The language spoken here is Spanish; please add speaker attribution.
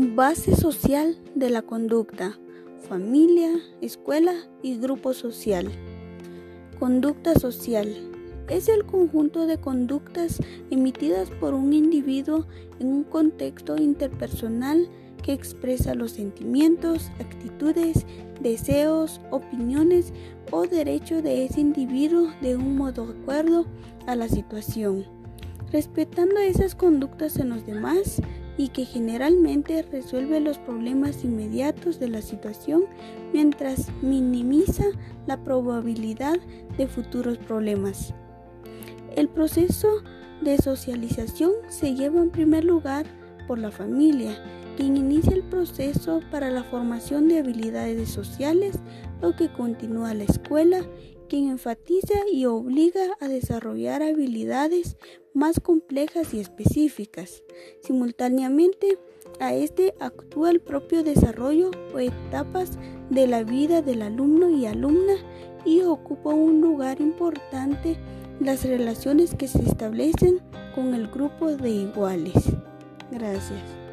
Speaker 1: Base social de la conducta. Familia, escuela y grupo social. Conducta social. Es el conjunto de conductas emitidas por un individuo en un contexto interpersonal que expresa los sentimientos, actitudes, deseos, opiniones o derechos de ese individuo de un modo acuerdo a la situación, respetando esas conductas en los demás y que generalmente resuelve los problemas inmediatos de la situación mientras minimiza la probabilidad de futuros problemas. El proceso de socialización se lleva en primer lugar por la familia, quien inicia el proceso para la formación de habilidades sociales, lo que continúa la escuela quien enfatiza y obliga a desarrollar habilidades más complejas y específicas. Simultáneamente a este actúa el propio desarrollo o etapas de la vida del alumno y alumna y ocupa un lugar importante las relaciones que se establecen con el grupo de iguales. Gracias.